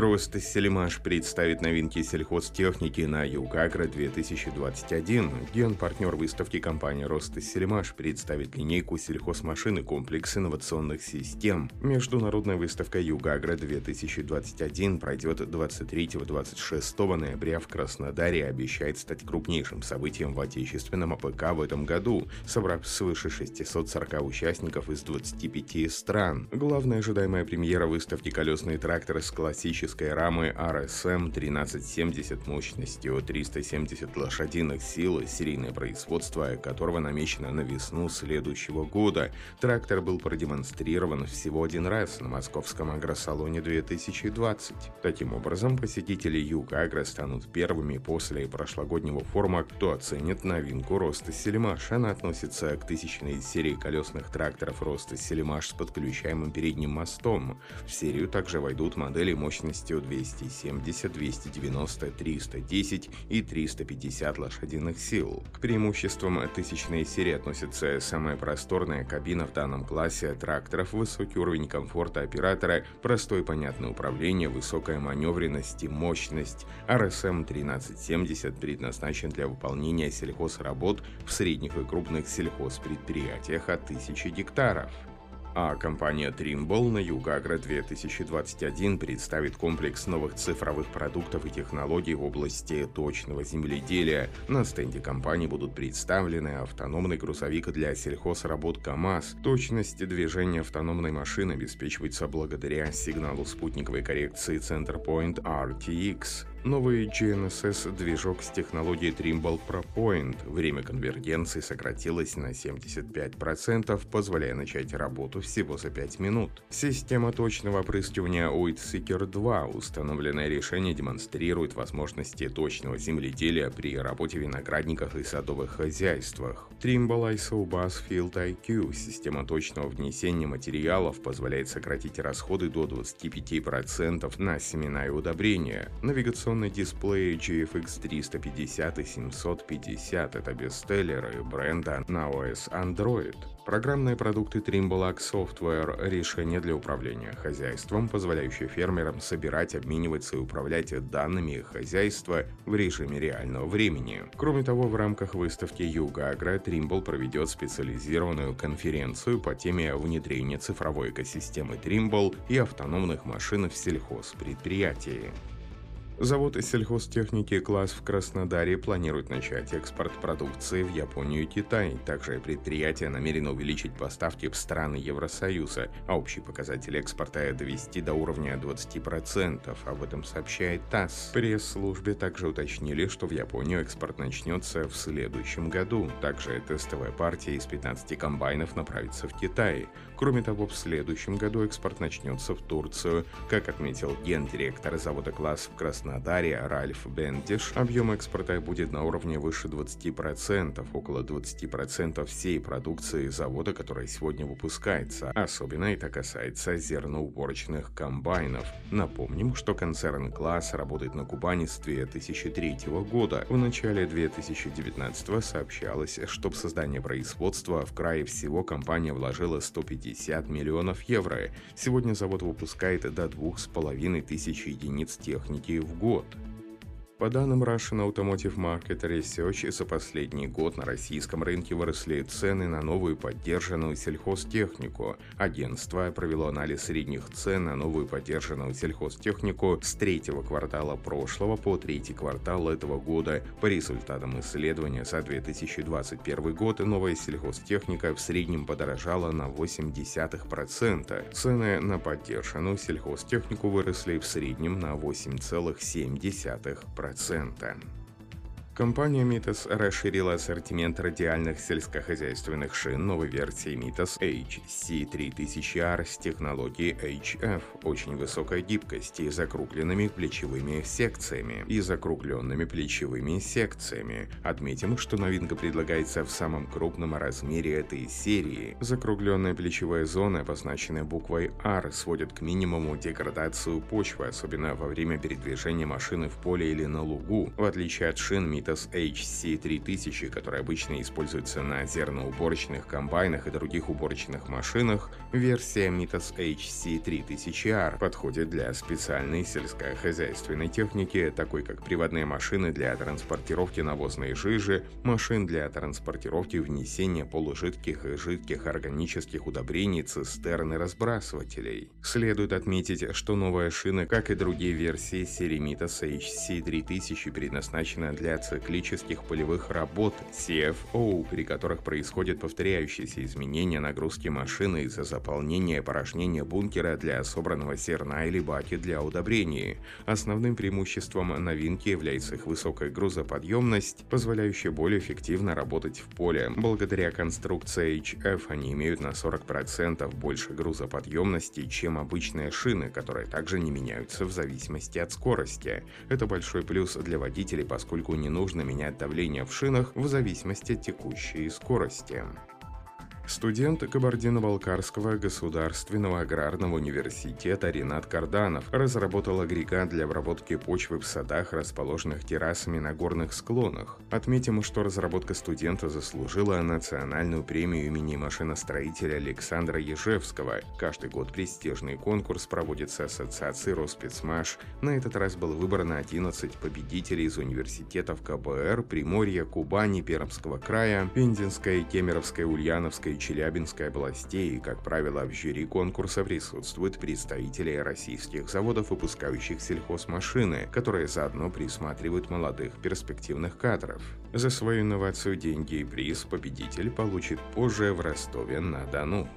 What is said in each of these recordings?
Ростсельмаш представит новинки сельхозтехники на Югагро-2021. Генпартнер выставки компания Ростсельмаш представит линейку сельхозмашин и комплекс инновационных систем. Международная выставка Югагро-2021 пройдет 23-26 ноября в Краснодаре и обещает стать крупнейшим событием в отечественном АПК в этом году, собрав свыше 640 участников из 25 стран. Главная ожидаемая премьера выставки колесные тракторы с классической механикой рамы RSM 1370 мощностью 370 лошадиных сил, серийное производство которого намечено на весну следующего года. Трактор был продемонстрирован всего один раз на московском агросалоне 2020. Таким образом, посетители Юга Агро станут первыми после прошлогоднего форума, кто оценит новинку роста Селимаш. Она относится к тысячной серии колесных тракторов роста Селимаш с подключаемым передним мостом. В серию также войдут модели мощности мощностью 270, 290, 310 и 350 лошадиных сил. К преимуществам тысячной серии относится самая просторная кабина в данном классе тракторов, высокий уровень комфорта оператора, простое понятное управление, высокая маневренность и мощность. RSM 1370 предназначен для выполнения сельхозработ в средних и крупных сельхозпредприятиях от 1000 гектаров. А компания Trimble на Югагра 2021 представит комплекс новых цифровых продуктов и технологий в области точного земледелия. На стенде компании будут представлены автономный грузовик для сельхозработ КАМАЗ. Точность движения автономной машины обеспечивается благодаря сигналу спутниковой коррекции CenterPoint RTX. Новый GNSS-движок с технологией Trimble ProPoint. Время конвергенции сократилось на 75%, позволяя начать работу всего за 5 минут. Система точного опрыскивания Oitseeker 2, установленное решение демонстрирует возможности точного земледелия при работе в виноградниках и садовых хозяйствах. Trimble ISO Bus Field IQ, система точного внесения материалов, позволяет сократить расходы до 25% на семена и удобрения. Навигационный Инновационный дисплей GFX 350 и 750 – это бестселлеры бренда на OS Android. Программные продукты Trimble Software – решение для управления хозяйством, позволяющее фермерам собирать, обмениваться и управлять данными хозяйства в режиме реального времени. Кроме того, в рамках выставки Юга Агро Trimble проведет специализированную конференцию по теме внедрения цифровой экосистемы Trimble и автономных машин в сельхозпредприятии. Завод сельхозтехники «Класс» в Краснодаре планирует начать экспорт продукции в Японию и Китай. Также предприятие намерено увеличить поставки в страны Евросоюза, а общий показатель экспорта довести до уровня 20%. Об этом сообщает ТАСС. Пресс-службе также уточнили, что в Японию экспорт начнется в следующем году. Также тестовая партия из 15 комбайнов направится в Китай. Кроме того, в следующем году экспорт начнется в Турцию. Как отметил гендиректор завода «Класс» в Краснодаре, Ральф Бендиш, объем экспорта будет на уровне выше 20%, около 20% всей продукции завода, которая сегодня выпускается. Особенно это касается зерноуборочных комбайнов. Напомним, что концерн «Класс» работает на Кубани с 2003 года. В начале 2019 сообщалось, что в создание производства в крае всего компания вложила 150 миллионов евро. Сегодня завод выпускает до 2500 единиц техники в год. По данным Russian Automotive Market Research, за последний год на российском рынке выросли цены на новую поддержанную сельхозтехнику. Агентство провело анализ средних цен на новую поддержанную сельхозтехнику с третьего квартала прошлого по третий квартал этого года. По результатам исследования за 2021 год новая сельхозтехника в среднем подорожала на 0,8%. Цены на поддержанную сельхозтехнику выросли в среднем на 8,7%. 1%. Компания Mitas расширила ассортимент радиальных сельскохозяйственных шин новой версии Mitas HC3000R с технологией HF, очень высокой гибкости и закругленными плечевыми секциями и закругленными плечевыми секциями. Отметим, что новинка предлагается в самом крупном размере этой серии. Закругленная плечевая зона, обозначенная буквой R, сводит к минимуму деградацию почвы, особенно во время передвижения машины в поле или на лугу. В отличие от шин Mitas Mitas HC3000, который обычно используется на зерноуборочных комбайнах и других уборочных машинах, версия Mitas HC3000R подходит для специальной сельскохозяйственной техники, такой как приводные машины для транспортировки навозной жижи, машин для транспортировки внесения полужидких и жидких органических удобрений, цистерн и разбрасывателей. Следует отметить, что новая шина, как и другие версии серии Mitas HC3000, предназначена для циклических полевых работ CFO, при которых происходят повторяющиеся изменения нагрузки машины из-за заполнения порожнения бункера для собранного зерна или баки для удобрений. Основным преимуществом новинки является их высокая грузоподъемность, позволяющая более эффективно работать в поле. Благодаря конструкции HF они имеют на 40% больше грузоподъемности, чем обычные шины, которые также не меняются в зависимости от скорости. Это большой плюс для водителей, поскольку не нужно менять давление в шинах в зависимости от текущей скорости. Студент Кабардино-Балкарского государственного аграрного университета Ренат Карданов разработал агрегат для обработки почвы в садах, расположенных террасами на горных склонах. Отметим, что разработка студента заслужила национальную премию имени машиностроителя Александра Ежевского. Каждый год престижный конкурс проводится Ассоциацией Роспецмаш. На этот раз было выбрано 11 победителей из университетов КБР, Приморья, Кубани, Пермского края, Пензенской, Кемеровской, Ульяновской и Челябинской областей, и, как правило, в жюри конкурса присутствуют представители российских заводов, выпускающих сельхозмашины, которые заодно присматривают молодых перспективных кадров. За свою инновацию деньги и приз победитель получит позже в Ростове-на-Дону.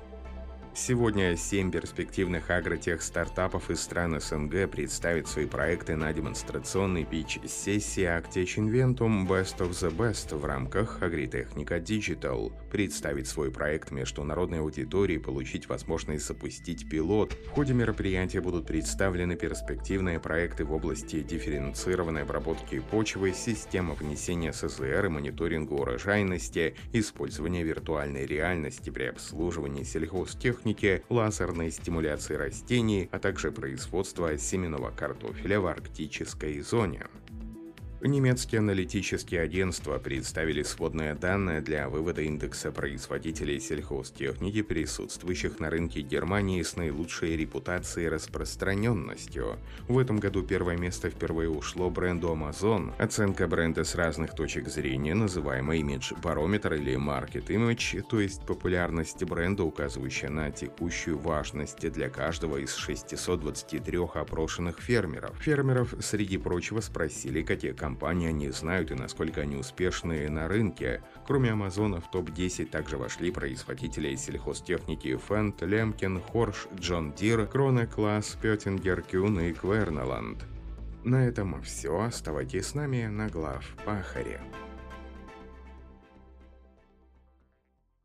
Сегодня семь перспективных агротех-стартапов из стран СНГ представят свои проекты на демонстрационной пич-сессии Actech Inventum Best of the Best в рамках Агритехника Digital. Представить свой проект международной аудитории, получить возможность запустить пилот. В ходе мероприятия будут представлены перспективные проекты в области дифференцированной обработки почвы, системы внесения СЗР и мониторинга урожайности, использования виртуальной реальности при обслуживании сельхозтехники, техники, лазерной стимуляции растений, а также производства семенного картофеля в арктической зоне. Немецкие аналитические агентства представили сводные данные для вывода индекса производителей сельхозтехники, присутствующих на рынке Германии с наилучшей репутацией и распространенностью. В этом году первое место впервые ушло бренду Amazone. Оценка бренда с разных точек зрения, называемый имидж-барометр или маркет-имидж, то есть популярность бренда, указывающая на текущую важность для каждого из 623 опрошенных фермеров. Фермеров, среди прочего, спросили, какие компании компании они знают и насколько они успешны на рынке. Кроме Amazone в топ-10 также вошли производители сельхозтехники Fendt, Lemken, Horsch, John Deere, Krone, Claas, Петтингер, Кюн и Квернеланд. На этом все. Оставайтесь с нами на глав Пахаре.